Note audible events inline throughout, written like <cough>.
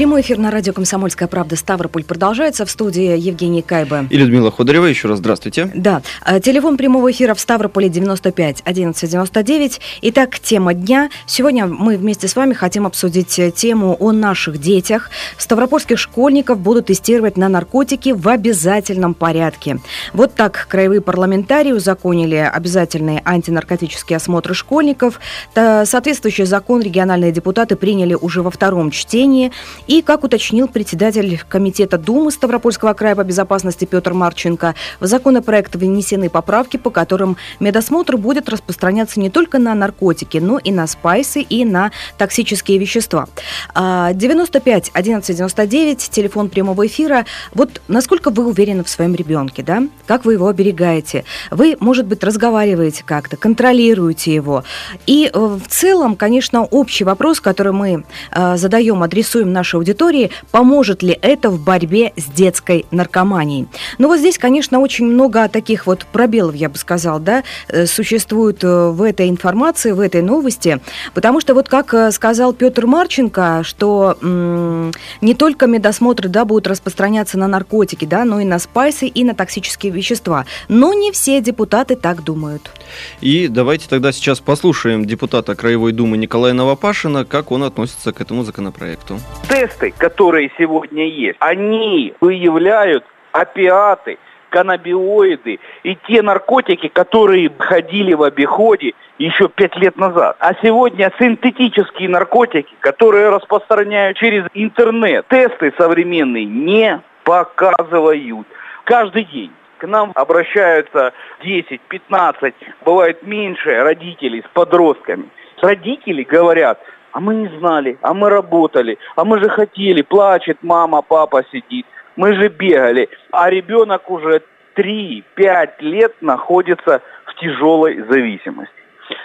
Прямой эфир на радио «Комсомольская правда» Ставрополь продолжается. В студии Евгений Кайба. И Людмила Ходорева. Еще раз здравствуйте. Да. А, телефон прямого эфира в Ставрополе 95 11 99. Итак, тема дня. Сегодня мы вместе с вами хотим обсудить э, тему о наших детях. Ставропольских школьников будут тестировать на наркотики в обязательном порядке. Вот так краевые парламентарии узаконили обязательные антинаркотические осмотры школьников. Соответствующий закон региональные депутаты приняли уже во втором чтении. И, как уточнил председатель Комитета Думы Ставропольского края по безопасности Петр Марченко, в законопроект внесены поправки, по которым медосмотр будет распространяться не только на наркотики, но и на спайсы и на токсические вещества. 95 11 99, телефон прямого эфира. Вот насколько вы уверены в своем ребенке, да? Как вы его оберегаете? Вы, может быть, разговариваете как-то, контролируете его. И э, в целом, конечно, общий вопрос, который мы э, задаем, адресуем нашей аудитории, поможет ли это в борьбе с детской наркоманией. Но вот здесь, конечно, очень много таких вот пробелов, я бы сказал, да, э, существует э, в этой информации, в этой новости, потому что вот как э, сказал Петр Марченко, что м- не только медосмотры, да, будут распространяться на наркотики, да, но и на спайсы и на токсические вещества. Но не все депутаты так думают. И давайте тогда сейчас послушаем депутата Краевой Думы Николая Новопашина, как он относится к этому законопроекту. Тесты, которые сегодня есть, они выявляют опиаты, каннабиоиды и те наркотики, которые ходили в обиходе еще пять лет назад. А сегодня синтетические наркотики, которые распространяют через интернет, тесты современные не показывают. Каждый день к нам обращаются 10, 15, бывает меньше родителей с подростками. Родители говорят, а мы не знали, а мы работали, а мы же хотели, плачет мама, папа сидит, мы же бегали. А ребенок уже 3-5 лет находится в тяжелой зависимости.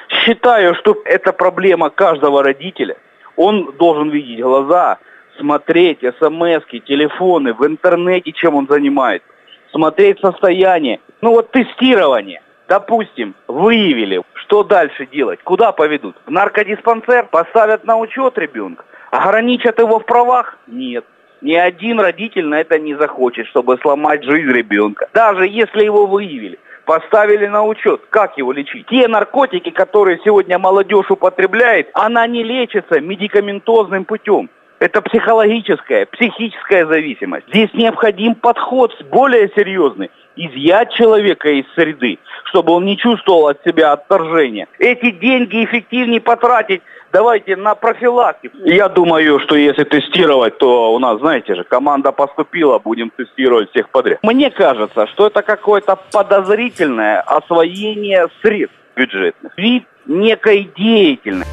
Считаю, что это проблема каждого родителя. Он должен видеть глаза, смотреть смс телефоны, в интернете, чем он занимается смотреть состояние. Ну вот тестирование. Допустим, выявили, что дальше делать, куда поведут? В наркодиспансер поставят на учет ребенка, ограничат его в правах? Нет. Ни один родитель на это не захочет, чтобы сломать жизнь ребенка. Даже если его выявили, поставили на учет, как его лечить. Те наркотики, которые сегодня молодежь употребляет, она не лечится медикаментозным путем. Это психологическая, психическая зависимость. Здесь необходим подход более серьезный. Изъять человека из среды, чтобы он не чувствовал от себя отторжения. Эти деньги эффективнее потратить давайте на профилактику. Я думаю, что если тестировать, то у нас, знаете же, команда поступила, будем тестировать всех подряд. Мне кажется, что это какое-то подозрительное освоение средств бюджетных. Вид некой деятельности.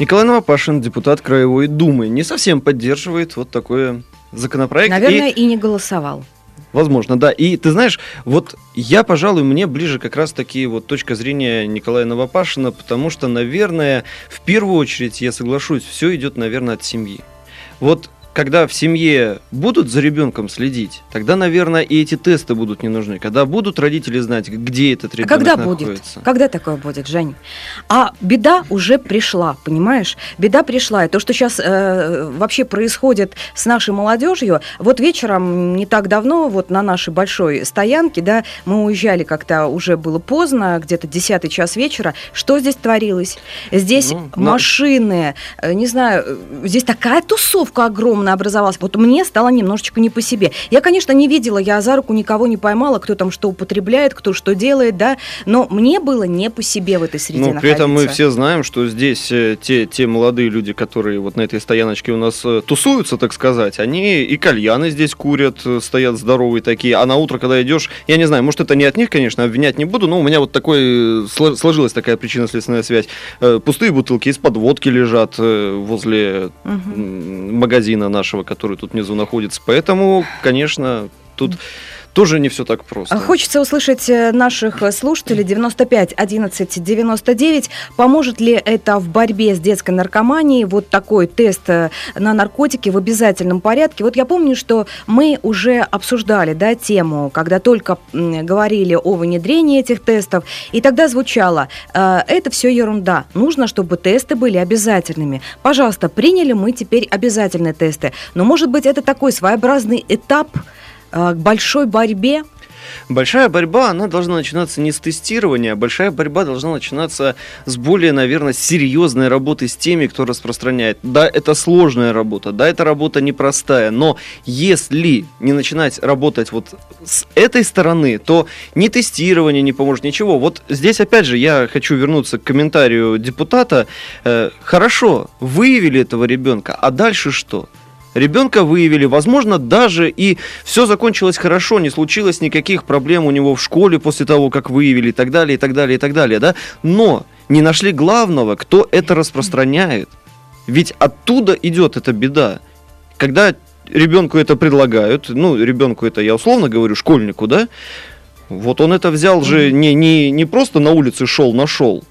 Николай Новопашин, депутат Краевой Думы, не совсем поддерживает вот такой законопроект. Наверное, и, и не голосовал. Возможно, да. И ты знаешь, вот я, пожалуй, мне ближе как раз таки вот точка зрения Николая Новопашина, потому что, наверное, в первую очередь, я соглашусь, все идет, наверное, от семьи. Вот когда в семье будут за ребенком следить, тогда, наверное, и эти тесты будут не нужны. Когда будут родители знать, где этот ребенок а когда находится. будет? Когда такое будет, Жень? А беда уже пришла, понимаешь? Беда пришла. И то, что сейчас э, вообще происходит с нашей молодежью, вот вечером не так давно, вот на нашей большой стоянке, да, мы уезжали как-то уже было поздно, где-то десятый час вечера. Что здесь творилось? Здесь ну, машины, но... Э, не знаю, э, здесь такая тусовка огромная шумно образовался. Вот мне стало немножечко не по себе. Я, конечно, не видела, я за руку никого не поймала, кто там что употребляет, кто что делает, да, но мне было не по себе в этой среде Ну, при этом мы все знаем, что здесь э, те, те молодые люди, которые вот на этой стояночке у нас э, тусуются, так сказать, они и кальяны здесь курят, э, стоят здоровые такие, а на утро, когда идешь, я не знаю, может, это не от них, конечно, обвинять не буду, но у меня вот такой, сложилась такая причинно-следственная связь. Пустые бутылки из-под водки лежат возле угу. магазина нашего, который тут внизу находится. Поэтому, конечно, тут тоже не все так просто. Хочется услышать э, наших слушателей 95 11 99. Поможет ли это в борьбе с детской наркоманией? Вот такой тест э, на наркотики в обязательном порядке. Вот я помню, что мы уже обсуждали да, тему, когда только говорили о внедрении этих тестов, и тогда звучало, э, это все ерунда, нужно, чтобы тесты были обязательными. Пожалуйста, приняли мы теперь обязательные тесты, но может быть это такой своеобразный этап к большой борьбе Большая борьба, она должна начинаться не с тестирования, а большая борьба должна начинаться с более, наверное, серьезной работы с теми, кто распространяет. Да, это сложная работа, да, это работа непростая, но если не начинать работать вот с этой стороны, то ни тестирование не поможет, ничего. Вот здесь, опять же, я хочу вернуться к комментарию депутата. Э, хорошо, выявили этого ребенка, а дальше что? Ребенка выявили, возможно, даже и все закончилось хорошо, не случилось никаких проблем у него в школе после того, как выявили и так далее, и так далее, и так далее, да? Но не нашли главного, кто это распространяет. Ведь оттуда идет эта беда. Когда ребенку это предлагают, ну, ребенку это я условно говорю, школьнику, да, вот он это взял же не, не, не просто на улице шел, нашел,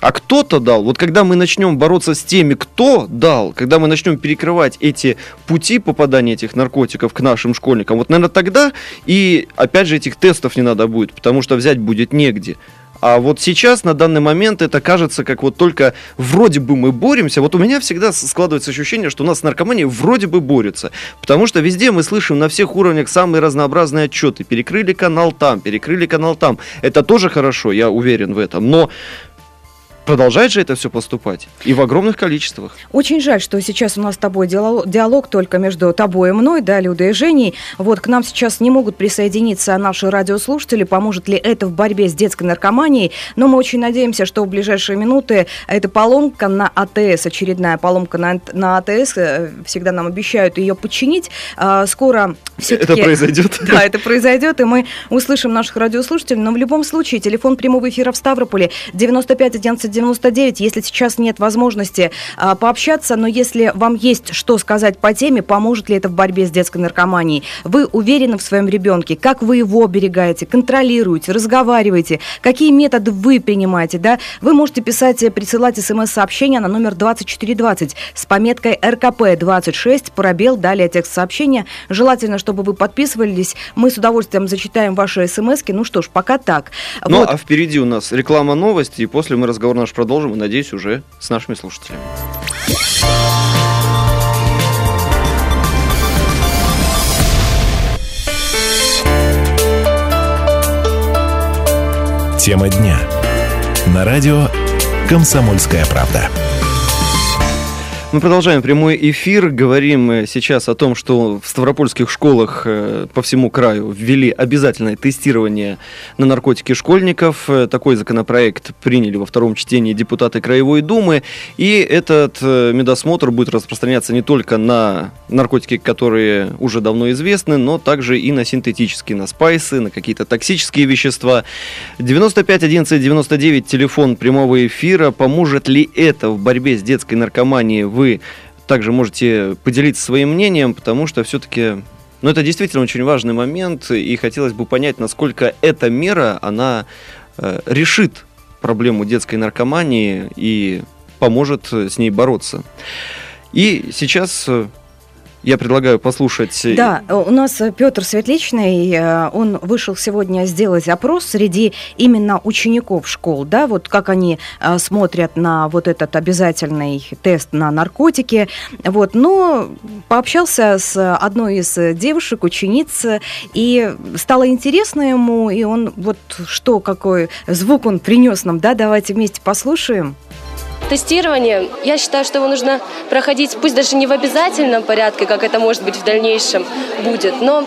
а кто-то дал. Вот когда мы начнем бороться с теми, кто дал, когда мы начнем перекрывать эти пути попадания этих наркотиков к нашим школьникам, вот, наверное, тогда и, опять же, этих тестов не надо будет, потому что взять будет негде. А вот сейчас, на данный момент, это кажется, как вот только вроде бы мы боремся. Вот у меня всегда складывается ощущение, что у нас наркомания вроде бы борется. Потому что везде мы слышим на всех уровнях самые разнообразные отчеты. Перекрыли канал там, перекрыли канал там. Это тоже хорошо, я уверен в этом. Но продолжает же это все поступать. И в огромных количествах. Очень жаль, что сейчас у нас с тобой диалог, диалог только между тобой и мной, да, Людой и Женей. Вот к нам сейчас не могут присоединиться наши радиослушатели. Поможет ли это в борьбе с детской наркоманией? Но мы очень надеемся, что в ближайшие минуты эта поломка на АТС, очередная поломка на, на АТС, э, всегда нам обещают ее починить. А, скоро все-таки... Это произойдет. <laughs> Да, это произойдет, и мы услышим наших радиослушателей. Но в любом случае, телефон прямого эфира в Ставрополе 95 11 99, если сейчас нет возможности а, пообщаться, но если вам есть что сказать по теме, поможет ли это в борьбе с детской наркоманией, вы уверены в своем ребенке, как вы его оберегаете, контролируете, разговариваете, какие методы вы принимаете, да, вы можете писать, присылать смс-сообщение на номер 2420 с пометкой РКП 26, пробел, далее текст сообщения. Желательно, чтобы вы подписывались. Мы с удовольствием зачитаем ваши смс -ки. Ну что ж, пока так. Ну, вот. а впереди у нас реклама новости, и после мы разговор наш продолжим, и, надеюсь, уже с нашими слушателями. Тема дня. На радио «Комсомольская правда». Мы продолжаем прямой эфир. Говорим сейчас о том, что в ставропольских школах э, по всему краю ввели обязательное тестирование на наркотики школьников. Э, такой законопроект приняли во втором чтении депутаты Краевой Думы. И этот э, медосмотр будет распространяться не только на наркотики, которые уже давно известны, но также и на синтетические, на спайсы, на какие-то токсические вещества. 95 11 99 телефон прямого эфира. Поможет ли это в борьбе с детской наркоманией в вы также можете поделиться своим мнением, потому что все-таки ну, это действительно очень важный момент, и хотелось бы понять, насколько эта мера, она э, решит проблему детской наркомании и поможет с ней бороться. И сейчас э, я предлагаю послушать. Э, да, у нас Петр Светличный, э, он вышел сегодня сделать опрос среди именно учеников школ, да, вот как они э, смотрят на вот этот обязательный тест на наркотики, вот, но пообщался с одной из девушек, учениц, и стало интересно ему, и он вот что, какой звук он принес нам, да, давайте вместе послушаем. Тестирование, я считаю, что его нужно проходить, пусть даже не в обязательном порядке, как это может быть в дальнейшем будет, но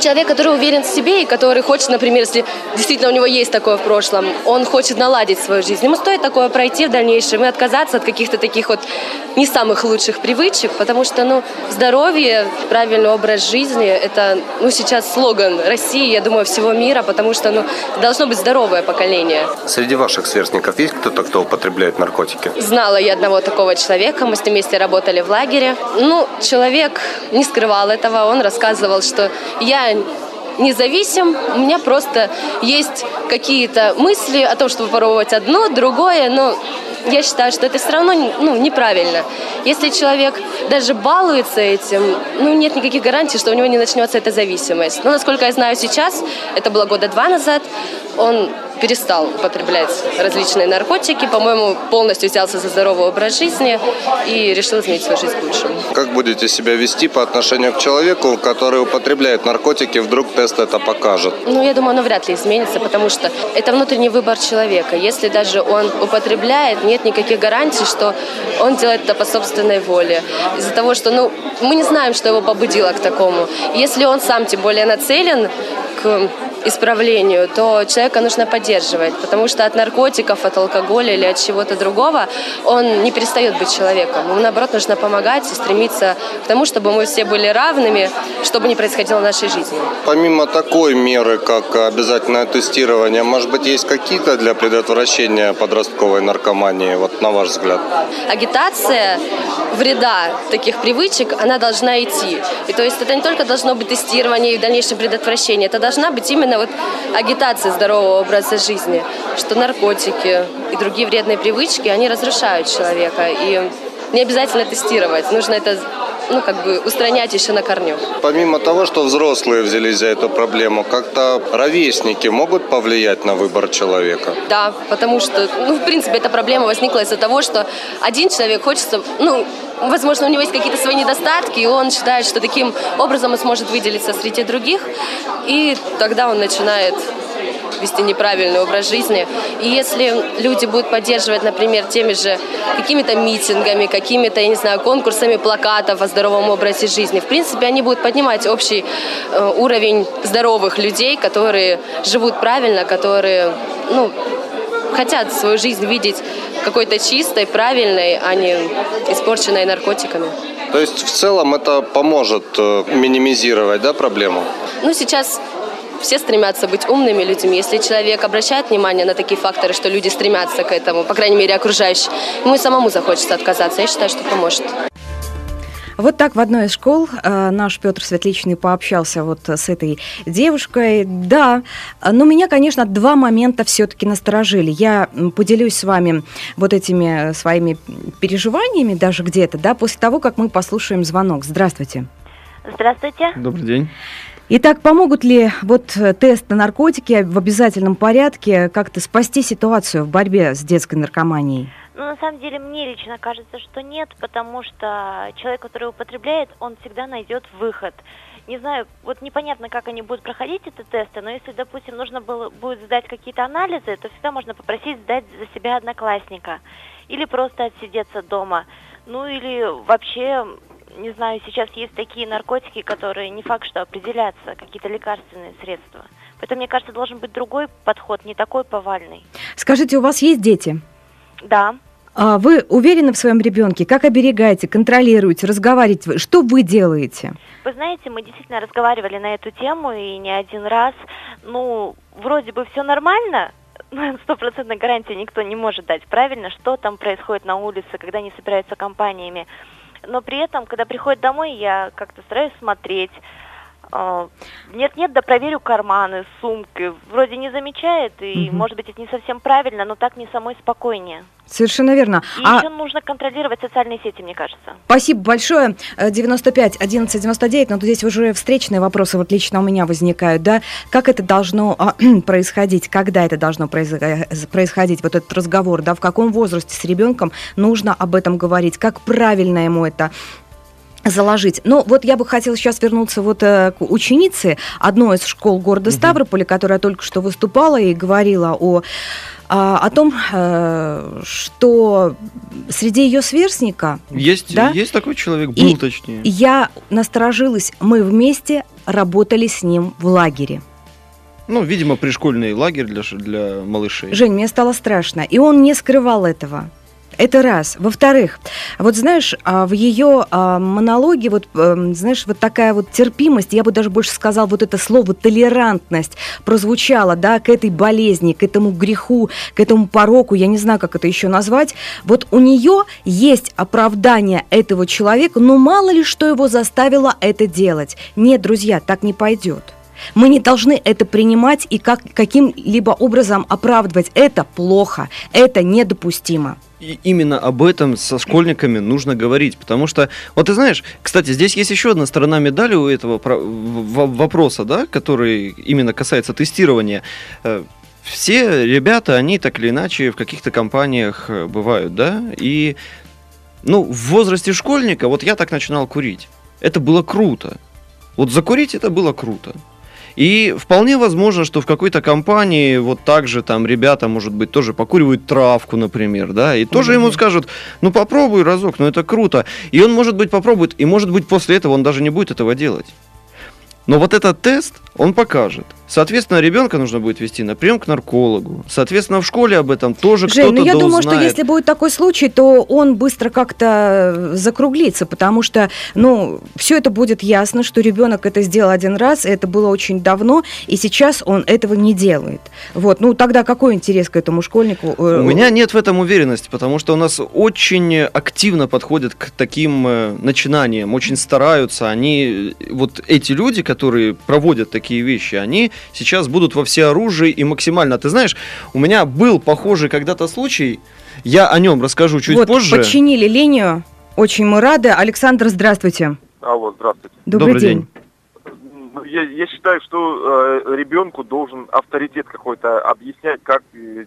человек, который уверен в себе и который хочет, например, если действительно у него есть такое в прошлом, он хочет наладить свою жизнь, ему стоит такое пройти в дальнейшем и отказаться от каких-то таких вот не самых лучших привычек, потому что, ну, здоровье, правильный образ жизни – это, ну, сейчас слоган России, я думаю, всего мира, потому что, ну, должно быть здоровое поколение. Среди ваших сверстников есть кто-то, кто употребляет наркотики? Знала я одного такого человека, мы с ним вместе работали в лагере. Ну, человек не скрывал этого, он рассказывал, что я независим, у меня просто есть какие-то мысли о том, чтобы попробовать одно, другое, но я считаю, что это все равно ну, неправильно. Если человек даже балуется этим, ну, нет никаких гарантий, что у него не начнется эта зависимость. Но, насколько я знаю сейчас, это было года два назад, он перестал употреблять различные наркотики, по-моему, полностью взялся за здоровый образ жизни и решил изменить свою жизнь к лучшему. Как будете себя вести по отношению к человеку, который употребляет наркотики, вдруг тест это покажет? Ну, я думаю, оно вряд ли изменится, потому что это внутренний выбор человека. Если даже он употребляет, нет никаких гарантий, что он делает это по собственной воле. Из-за того, что, ну, мы не знаем, что его побудило к такому. Если он сам тем более нацелен к исправлению, то человека нужно поддерживать, потому что от наркотиков, от алкоголя или от чего-то другого он не перестает быть человеком. Ему, наоборот, нужно помогать и стремиться к тому, чтобы мы все были равными, чтобы не происходило в нашей жизни. Помимо такой меры, как обязательное тестирование, может быть, есть какие-то для предотвращения подростковой наркомании, вот на ваш взгляд? Агитация вреда таких привычек, она должна идти. И то есть это не только должно быть тестирование и в дальнейшем предотвращение, это должна быть именно вот агитация здорового образа жизни, что наркотики и другие вредные привычки, они разрушают человека. И не обязательно тестировать, нужно это ну, как бы устранять еще на корню. Помимо того, что взрослые взялись за эту проблему, как-то ровесники могут повлиять на выбор человека? Да, потому что, ну, в принципе, эта проблема возникла из-за того, что один человек хочется, ну, возможно, у него есть какие-то свои недостатки, и он считает, что таким образом он сможет выделиться среди других, и тогда он начинает вести неправильный образ жизни. И если люди будут поддерживать, например, теми же какими-то митингами, какими-то, я не знаю, конкурсами плакатов о здоровом образе жизни, в принципе, они будут поднимать общий э, уровень здоровых людей, которые живут правильно, которые, ну, хотят свою жизнь видеть какой-то чистой, правильной, а не испорченной наркотиками. То есть в целом это поможет э, минимизировать да, проблему? Ну, сейчас все стремятся быть умными людьми. Если человек обращает внимание на такие факторы, что люди стремятся к этому, по крайней мере, окружающие, ему и самому захочется отказаться. Я считаю, что поможет. Вот так в одной из школ э, наш Петр Светличный пообщался вот с этой девушкой. Да, но меня, конечно, два момента все-таки насторожили. Я поделюсь с вами вот этими своими переживаниями даже где-то, да, после того, как мы послушаем звонок. Здравствуйте. Здравствуйте. Добрый день. Итак, помогут ли вот тест на наркотики в обязательном порядке как-то спасти ситуацию в борьбе с детской наркоманией? Ну, на самом деле, мне лично кажется, что нет, потому что человек, который употребляет, он всегда найдет выход. Не знаю, вот непонятно, как они будут проходить эти тесты, но если, допустим, нужно было, будет сдать какие-то анализы, то всегда можно попросить сдать за себя одноклассника. Или просто отсидеться дома. Ну или вообще, не знаю, сейчас есть такие наркотики, которые не факт, что определятся, какие-то лекарственные средства. Поэтому, мне кажется, должен быть другой подход, не такой повальный. Скажите, у вас есть дети? Да. А вы уверены в своем ребенке? Как оберегаете, контролируете, разговариваете? Что вы делаете? Вы знаете, мы действительно разговаривали на эту тему и не один раз. Ну, вроде бы все нормально, <laughs> стопроцентной гарантии никто не может дать, правильно, что там происходит на улице, когда они собираются компаниями. Но при этом, когда приходят домой, я как-то стараюсь смотреть, нет-нет, да проверю карманы, сумки. Вроде не замечает, и, угу. может быть, это не совсем правильно, но так мне самой спокойнее. Совершенно верно. И а... еще нужно контролировать социальные сети, мне кажется. Спасибо большое. 95 11 99, но здесь уже встречные вопросы вот лично у меня возникают, да? Как это должно а, <clears throat> происходить, когда это должно происходить, вот этот разговор, да? В каком возрасте с ребенком нужно об этом говорить? Как правильно ему это заложить. Но вот я бы хотела сейчас вернуться вот э, к ученице одной из школ города Ставрополя, которая только что выступала и говорила о а, о том, э, что среди ее сверстника... Есть, да, есть такой человек, был и точнее. Я насторожилась, мы вместе работали с ним в лагере. Ну, видимо, пришкольный лагерь для, для малышей. Жень, мне стало страшно. И он не скрывал этого. Это раз. Во-вторых, вот знаешь, а, в ее а, монологе, вот, эм, знаешь, вот такая вот терпимость, я бы даже больше сказал, вот это слово толерантность прозвучало, да, к этой болезни, к этому греху, к этому пороку, я не знаю, как это еще назвать. Вот у нее есть оправдание этого человека, но мало ли что его заставило это делать. Нет, друзья, так не пойдет. Мы не должны это принимать и как, каким-либо образом оправдывать. Это плохо, это недопустимо. Именно об этом со школьниками нужно говорить, потому что, вот ты знаешь, кстати, здесь есть еще одна сторона медали у этого вопроса, да, который именно касается тестирования. Э, все ребята, они так или иначе в каких-то компаниях э, бывают, да, и, ну, в возрасте школьника, вот я так начинал курить. Это было круто. Вот закурить это было круто. И вполне возможно, что в какой-то компании вот так же там ребята, может быть, тоже покуривают травку, например, да, и тоже mm-hmm. ему скажут, ну попробуй разок, ну это круто. И он, может быть, попробует, и может быть после этого он даже не будет этого делать. Но вот этот тест, он покажет. Соответственно, ребенка нужно будет вести на прием к наркологу. Соответственно, в школе об этом тоже кто-то ну я да думаю, узнает. что если будет такой случай, то он быстро как-то закруглится, потому что, ну, все это будет ясно, что ребенок это сделал один раз, это было очень давно, и сейчас он этого не делает. Вот, ну тогда какой интерес к этому школьнику? Э, у меня нет в этом уверенности, потому что у нас очень активно подходят к таким э, начинаниям, очень стараются. Они, вот эти люди, которые проводят такие вещи, они сейчас будут во всеоружии и максимально. Ты знаешь, у меня был похожий когда-то случай, я о нем расскажу чуть вот, позже. подчинили линию, очень мы рады. Александр, здравствуйте. Алло, здравствуйте. Добрый, Добрый день. день. Ну, я, я считаю, что э, ребенку должен авторитет какой-то объяснять, как э,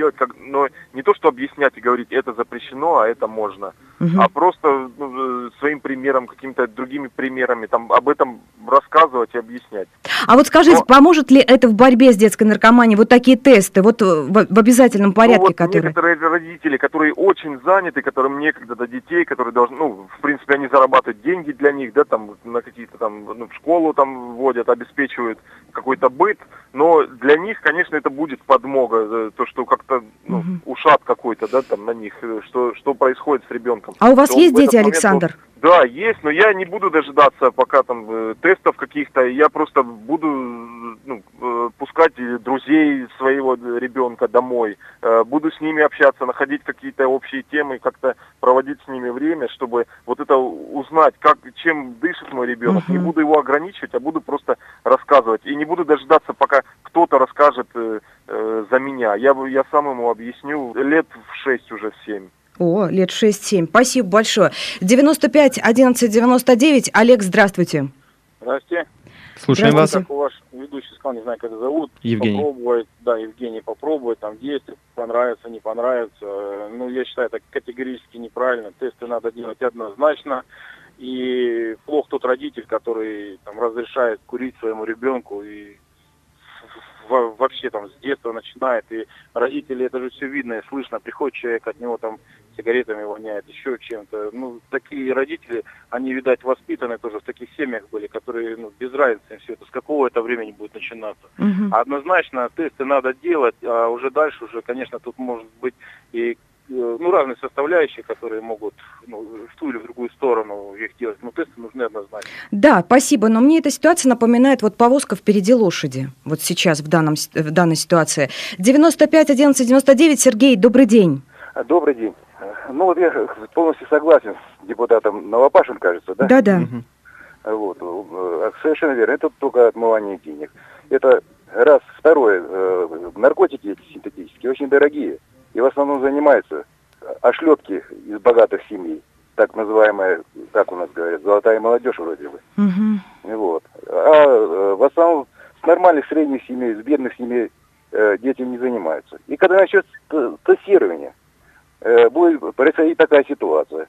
делать, как, но не то, что объяснять и говорить, это запрещено, а это можно, угу. а просто ну, э, своим примером, какими-то другими примерами, там, об этом рассказывать и объяснять. А вот скажите, но... поможет ли это в борьбе с детской наркоманией, вот такие тесты, вот в, в обязательном порядке, ну, вот которые... некоторые родители, которые очень заняты, которым некогда до детей, которые должны, ну, в принципе, они зарабатывают деньги для них, да, там, на какие-то там, ну, в школу там вводят, обеспечивают какой-то быт, но для них, конечно, это будет подмога, э, то, что как-то ну, угу. ушат какой-то, да, там на них, э, что, что происходит с ребенком. А у вас есть дети, Александр? Он, да, есть, но я не буду дожидаться пока там э, тестов каких-то, я просто буду ну, э, пускать друзей своего ребенка домой, э, буду с ними общаться, находить какие-то общие темы, как-то проводить с ними время, чтобы вот это узнать, как, чем дышит мой ребенок. Uh-huh. Не буду его ограничивать, а буду просто рассказывать. И не буду дожидаться, пока кто-то расскажет э, э, за меня. Я, я сам ему объясню лет в шесть уже, в семь. О, лет 6-7. Спасибо большое. 95 11 99. Олег, здравствуйте. Здравствуйте. Слушаем вас. Как у ваш ведущий сказал, не знаю, как зовут. Евгений. Попробовать, да, Евгений, попробовать, там, действовать, понравится, не понравится. Ну, я считаю, это категорически неправильно. Тесты надо делать однозначно. И плохо тот родитель, который там разрешает курить своему ребенку и вообще там с детства начинает, и родители, это же все видно и слышно, приходит человек, от него там сигаретами воняет, еще чем-то. Ну, такие родители, они, видать, воспитаны тоже в таких семьях были, которые, ну, без разницы все это, с какого это времени будет начинаться. Угу. Однозначно тесты надо делать, а уже дальше уже, конечно, тут может быть и Э, ну, разные составляющие, которые могут ну, в ту или в другую сторону их делать. Но тесты нужны однозначно. Да, спасибо. Но мне эта ситуация напоминает вот повозка впереди лошади. Вот сейчас в, данном, в данной ситуации. 95 11 99. Сергей, добрый день. Добрый день. Ну вот я полностью согласен с депутатом Новопашин, кажется, да? Да-да. Вот. Э, совершенно верно. Это только отмывание денег. Это раз. Второе. Э, наркотики синтетические очень дорогие и в основном занимаются ошлепки из богатых семей, так называемая, как у нас говорят, золотая молодежь вроде бы. Угу. Вот. А э, в основном с нормальных средних семей, с бедных семей э, дети не занимаются. И когда начнется тестирование, э, будет происходить такая ситуация.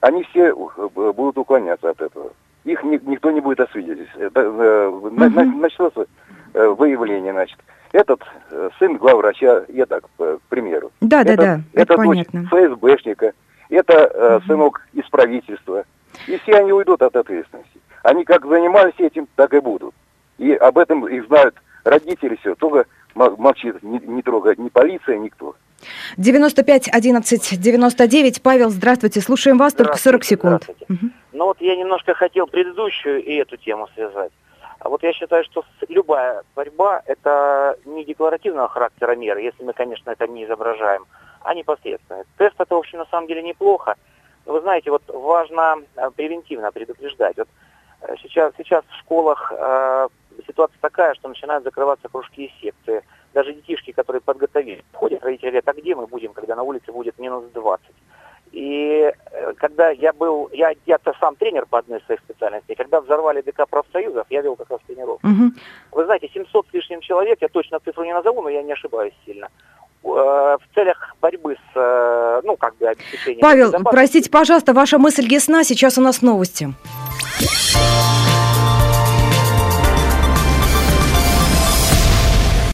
Они все э, будут уклоняться от этого. Их ни, никто не будет освидетельствовать. Э, угу. Начнется э, выявление, значит этот э, сын главврача, я так, к примеру. Да, это, да, да, это, это понятно. дочь ФСБшника, это э, угу. сынок из правительства. И все они уйдут от ответственности. Они как занимались этим, так и будут. И об этом их знают родители все, только молчит, не, не трогает ни полиция, никто. 95 11 99. Павел, здравствуйте. Слушаем вас, только 40 секунд. Угу. Ну вот я немножко хотел предыдущую и эту тему связать. А вот я считаю, что любая борьба – это не декларативного характера меры, если мы, конечно, это не изображаем, а непосредственно. Тест – это, в общем, на самом деле неплохо. Но вы знаете, вот важно э, превентивно предупреждать. Вот э, сейчас, сейчас в школах э, ситуация такая, что начинают закрываться кружки и секции. Даже детишки, которые подготовили, ходят, родители говорят, а где мы будем, когда на улице будет минус 20? И э, когда я был, я, я-то сам тренер по одной из своих специальностей, когда взорвали ДК профсоюзов, я вел как раз тренировку. Мгм. Вы знаете, 700 с лишним человек, я точно цифру не назову, но я не ошибаюсь сильно. Э, В целях борьбы с, э, ну, как бы, обеспечением... Павел, простите, пожалуйста, ваша мысль ясна. Сейчас у нас новости.